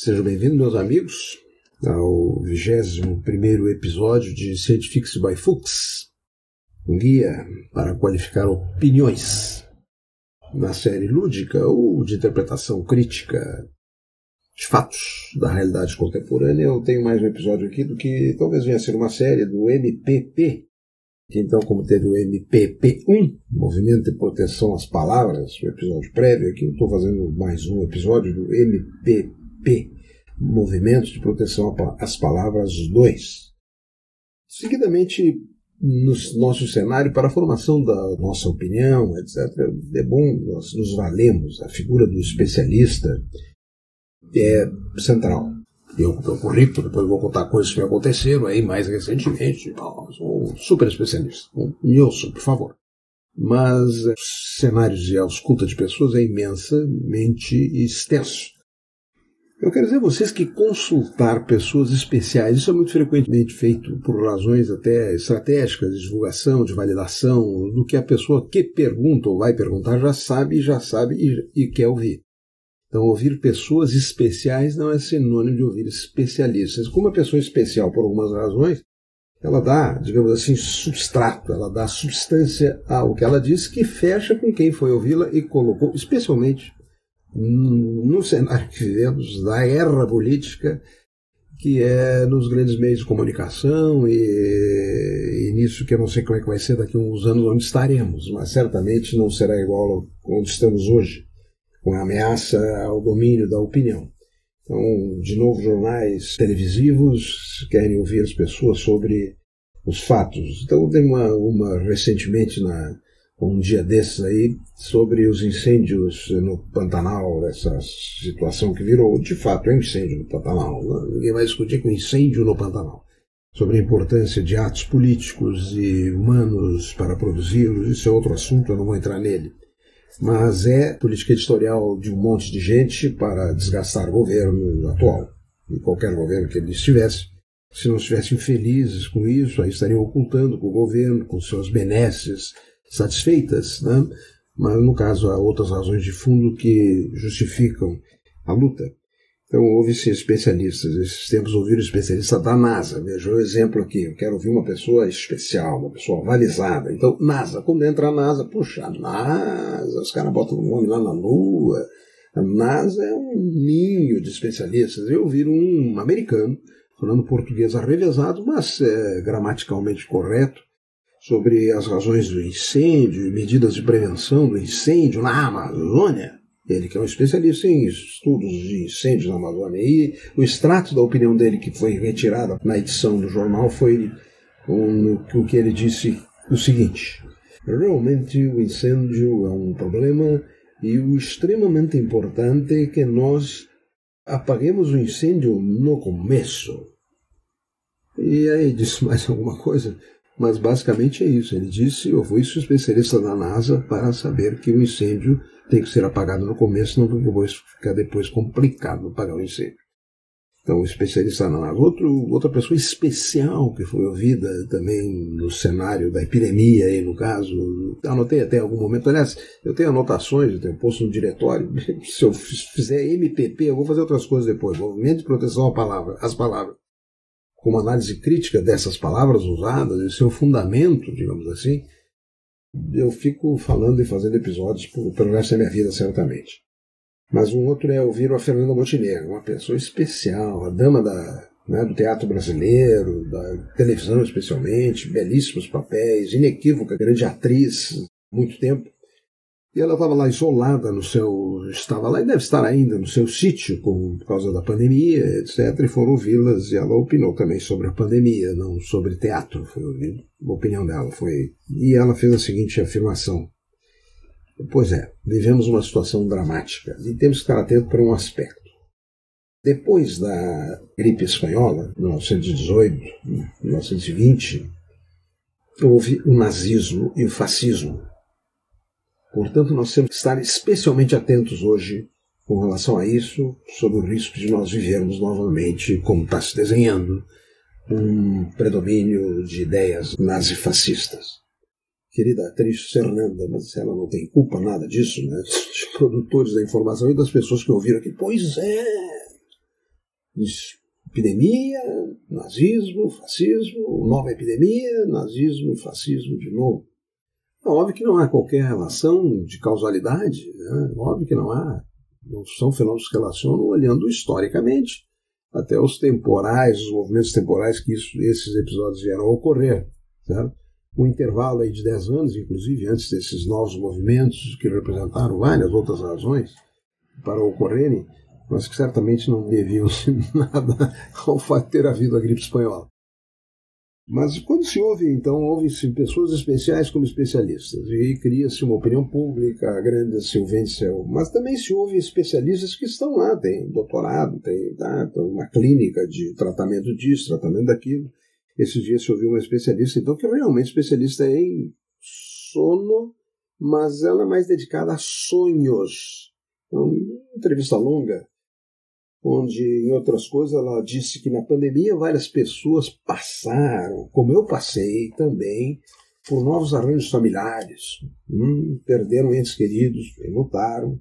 Sejam bem-vindos, meus amigos, ao 21 episódio de Scientifics by Fuchs, um guia para qualificar opiniões na série lúdica ou de interpretação crítica de fatos da realidade contemporânea. Eu tenho mais um episódio aqui do que talvez venha a ser uma série do MPP, que então, como teve o MPP1, Movimento de Proteção às Palavras, o episódio prévio aqui, eu estou fazendo mais um episódio do MPP, Movimento de Proteção às Palavras 2. Seguidamente, no nosso cenário, para a formação da nossa opinião, etc., é bom nós nos valemos, a figura do especialista é central. Eu, meu currículo, depois vou contar coisas que me aconteceram aí mais recentemente. Sou um super especialista. Me ouçam, por favor. Mas os cenários de ausculta de pessoas é imensamente extenso. Eu quero dizer a vocês que consultar pessoas especiais, isso é muito frequentemente feito por razões até estratégicas de divulgação, de validação, do que a pessoa que pergunta ou vai perguntar já sabe, já sabe e, e quer ouvir. Então, ouvir pessoas especiais não é sinônimo de ouvir especialistas. Como uma pessoa especial, por algumas razões, ela dá, digamos assim, substrato, ela dá substância ao que ela diz, que fecha com quem foi ouvi-la e colocou, especialmente no cenário que vivemos, da era política, que é nos grandes meios de comunicação e, e, nisso que eu não sei como é que vai ser daqui a uns anos onde estaremos, mas certamente não será igual onde estamos hoje com a ameaça ao domínio da opinião. Então, de novo, jornais televisivos querem ouvir as pessoas sobre os fatos. Então, tem uma, uma recentemente, na, um dia desses aí, sobre os incêndios no Pantanal, essa situação que virou, de fato, é um incêndio no Pantanal. Ninguém vai discutir com incêndio no Pantanal. Sobre a importância de atos políticos e humanos para produzi-los, isso é outro assunto, eu não vou entrar nele mas é política editorial de um monte de gente para desgastar o governo atual. E qualquer governo que ele estivesse, se não estivessem felizes com isso, aí estariam ocultando com o governo, com seus benesses satisfeitas, né? mas no caso há outras razões de fundo que justificam a luta. Então, houve-se especialistas. Esses tempos ouviram especialista da NASA. Veja o exemplo aqui. Eu quero ouvir uma pessoa especial, uma pessoa avalizada. Então, NASA. Quando entra a NASA, puxa, a NASA, os caras botam o nome lá na Lua. A NASA é um ninho de especialistas. Eu ouvi um americano falando português arrevezado, mas é, gramaticalmente correto, sobre as razões do incêndio, medidas de prevenção do incêndio na Amazônia. Ele que é um especialista em estudos de incêndios na Amazônia. E o extrato da opinião dele, que foi retirada na edição do jornal, foi o que ele disse o seguinte: realmente o incêndio é um problema e o extremamente importante é que nós apaguemos o incêndio no começo. E aí disse mais alguma coisa, mas basicamente é isso. Ele disse: Eu fui especialista da NASA para saber que o incêndio tem que ser apagado no começo, não porque vai ficar depois complicado apagar o incêndio. Então, o especialista na NASA. Outro, outra pessoa especial que foi ouvida também no cenário da epidemia, aí no caso, anotei até algum momento. Aliás, eu tenho anotações, eu tenho posto no diretório. Se eu fizer MPP, eu vou fazer outras coisas depois. Movimento de proteção à palavra, às palavras. Com uma análise crítica dessas palavras usadas e seu fundamento, digamos assim, eu fico falando e fazendo episódios pelo resto da minha vida, certamente. Mas um outro é ouvir a Fernanda Montenegro, uma pessoa especial, a dama da, né, do teatro brasileiro, da televisão especialmente, belíssimos papéis, inequívoca, grande atriz, muito tempo. E ela estava lá isolada no seu. estava lá e deve estar ainda no seu sítio por causa da pandemia, etc. E foram ouvi-las e ela opinou também sobre a pandemia, não sobre teatro. Foi a opinião dela. Foi, e ela fez a seguinte afirmação. Pois é, vivemos uma situação dramática e temos que estar atentos para um aspecto. Depois da gripe espanhola, 1918, 1920, houve o nazismo e o fascismo Portanto, nós temos que estar especialmente atentos hoje com relação a isso, sob o risco de nós vivermos novamente, como está se desenhando, um predomínio de ideias nazifascistas. Querida atriz Fernanda, mas ela não tem culpa nada disso, né? Dos produtores da informação e das pessoas que ouviram aqui. Pois é! epidemia, nazismo, fascismo, nova epidemia, nazismo, fascismo de novo. Óbvio que não há qualquer relação de causalidade, né? óbvio que não há. Não são fenômenos que se relacionam olhando historicamente até os temporais, os movimentos temporais que isso, esses episódios vieram a ocorrer. Certo? Um intervalo aí de 10 anos, inclusive, antes desses novos movimentos, que representaram várias outras razões para ocorrerem, mas que certamente não deviam nada ao fato de ter havido a gripe espanhola. Mas quando se ouve, então, ouvem-se pessoas especiais como especialistas, e cria-se uma opinião pública, a grande silvência, mas também se ouve especialistas que estão lá, tem doutorado, tem tá, uma clínica de tratamento disso, tratamento daquilo. Esses dias se ouviu uma especialista, então, que é realmente especialista em sono, mas ela é mais dedicada a sonhos. Então, entrevista longa, onde, em outras coisas, ela disse que na pandemia várias pessoas passaram, como eu passei também, por novos arranjos familiares. Hum, perderam entes queridos, lutaram,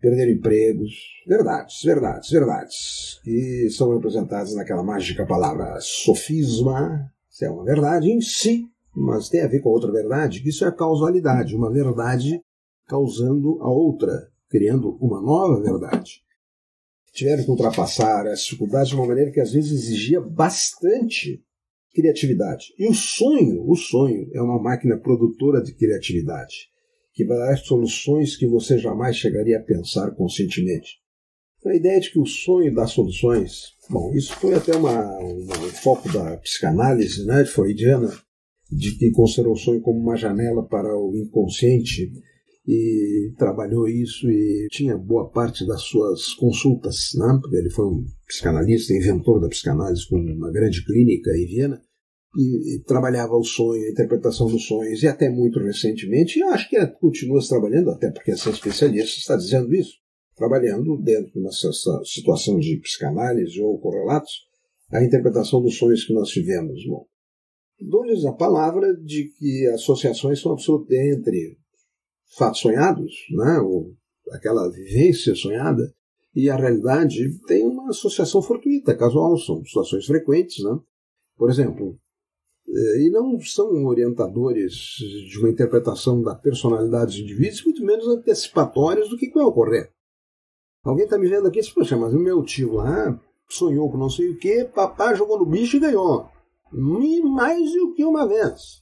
perderam empregos. Verdades, verdades, verdades. Que são representadas naquela mágica palavra sofisma. Isso é uma verdade em si, mas tem a ver com outra verdade, que isso é a causalidade, uma verdade causando a outra, criando uma nova verdade tiveram que ultrapassar as dificuldades de uma maneira que às vezes exigia bastante criatividade. E o sonho, o sonho é uma máquina produtora de criatividade, que vai dar soluções que você jamais chegaria a pensar conscientemente. A ideia de que o sonho dá soluções, bom, isso foi até uma, uma, um foco da psicanálise né, freudiana, de que considerou o sonho como uma janela para o inconsciente e trabalhou isso e tinha boa parte das suas consultas, né? porque ele foi um psicanalista, inventor da psicanálise com uma grande clínica em Viena, e, e trabalhava o sonho, a interpretação dos sonhos, e até muito recentemente, e acho que continua trabalhando, até porque essa especialista está dizendo isso, trabalhando dentro dessa situação de psicanálise ou correlatos, a interpretação dos sonhos que nós tivemos. Bom, dou-lhes a palavra de que associações são absolutas entre fatos sonhados, né? ou aquela vivência sonhada, e a realidade tem uma associação fortuita, casual, são situações frequentes. Né? Por exemplo, eh, e não são orientadores de uma interpretação da personalidade dos indivíduos, muito menos antecipatórios do que vai ocorrer. Alguém está me vendo aqui e diz, poxa, mas o meu tio lá sonhou com não sei o que, papai jogou no bicho e ganhou. E mais do que uma vez.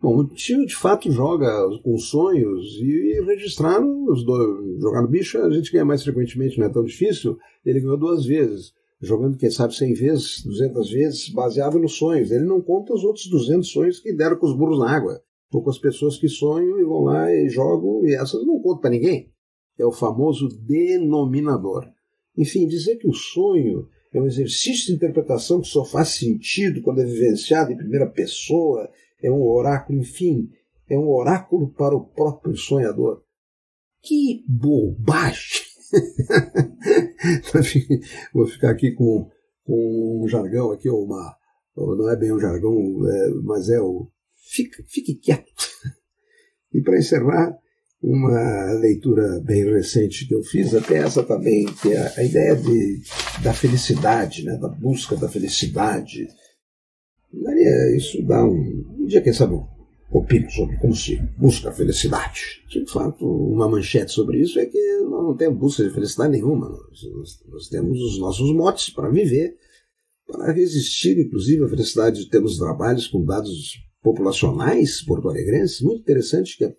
Bom, o tio de fato joga com sonhos e registrar os dois. Jogar no bicho a gente ganha mais frequentemente, não é tão difícil. Ele ganhou duas vezes, jogando, quem sabe, 100 vezes, 200 vezes, baseado nos sonhos. Ele não conta os outros 200 sonhos que deram com os burros na água. Ou com as pessoas que sonham e vão lá e jogam, e essas não contam para ninguém. É o famoso denominador. Enfim, dizer que o sonho é um exercício de interpretação que só faz sentido quando é vivenciado em primeira pessoa é um oráculo, enfim, é um oráculo para o próprio sonhador. Que bobagem! Vou ficar aqui com, com um jargão aqui, uma, não é bem um jargão, é, mas é o fique, fique quieto. E para encerrar, uma leitura bem recente que eu fiz, até essa também, que é a ideia de, da felicidade, né, da busca da felicidade. Daria, isso dá um, dia, quem sabe, opino sobre como se busca a felicidade. De fato, uma manchete sobre isso é que nós não temos busca de felicidade nenhuma. Nós, nós temos os nossos motes para viver, para resistir, inclusive, à felicidade. Temos trabalhos com dados populacionais porto-alegrenses, muito interessante, que é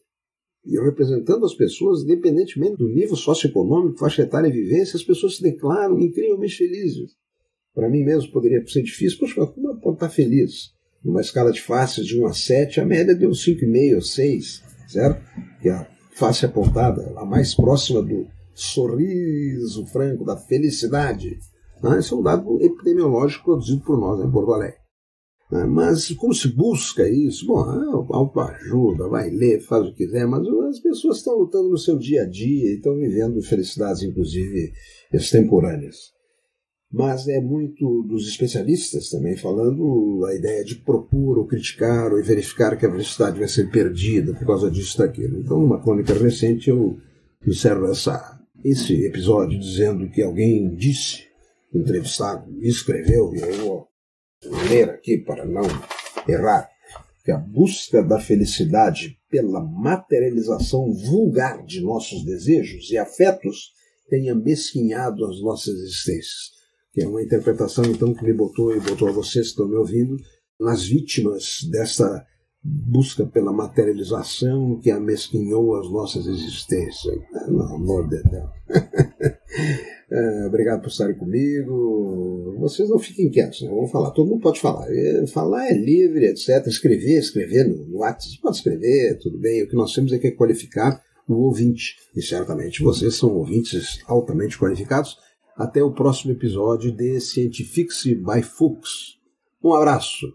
e representando as pessoas, independentemente do nível socioeconômico, faixa etária e vivência, as pessoas se declaram incrivelmente felizes. Para mim mesmo poderia ser difícil, poxa, como pode estar feliz? Numa escala de faces de 1 a 7, a média deu 5,5 ou 6, certo? Que a face apontada, a mais próxima do sorriso franco, da felicidade. Né? Esse é um dado epidemiológico produzido por nós em Porto Alegre. Né? Mas como se busca isso? Bom, é ajuda, vai ler, faz o que quiser, mas as pessoas estão lutando no seu dia a dia e estão vivendo felicidades, inclusive, extemporâneas mas é muito dos especialistas também falando a ideia de propor ou criticar ou verificar que a velocidade vai ser perdida por causa disso daquilo. Então, numa crônica recente, eu encerro essa, esse episódio dizendo que alguém disse entrevistado escreveu, e eu vou ler aqui para não errar, que a busca da felicidade pela materialização vulgar de nossos desejos e afetos tem amesquinhado as nossas existências. Que é uma interpretação, então, que me botou e botou a vocês que estão me ouvindo nas vítimas dessa busca pela materialização que amesquinhou as nossas existências. Pelo amor de Deus. é, obrigado por estarem comigo. Vocês não fiquem quietos, né? Vamos falar. Todo mundo pode falar. Falar é livre, etc. Escrever, escrever no, no WhatsApp. Pode escrever, tudo bem. O que nós temos é que qualificar o ouvinte. E certamente vocês são ouvintes altamente qualificados. Até o próximo episódio de Scientifics by Fuchs. Um abraço.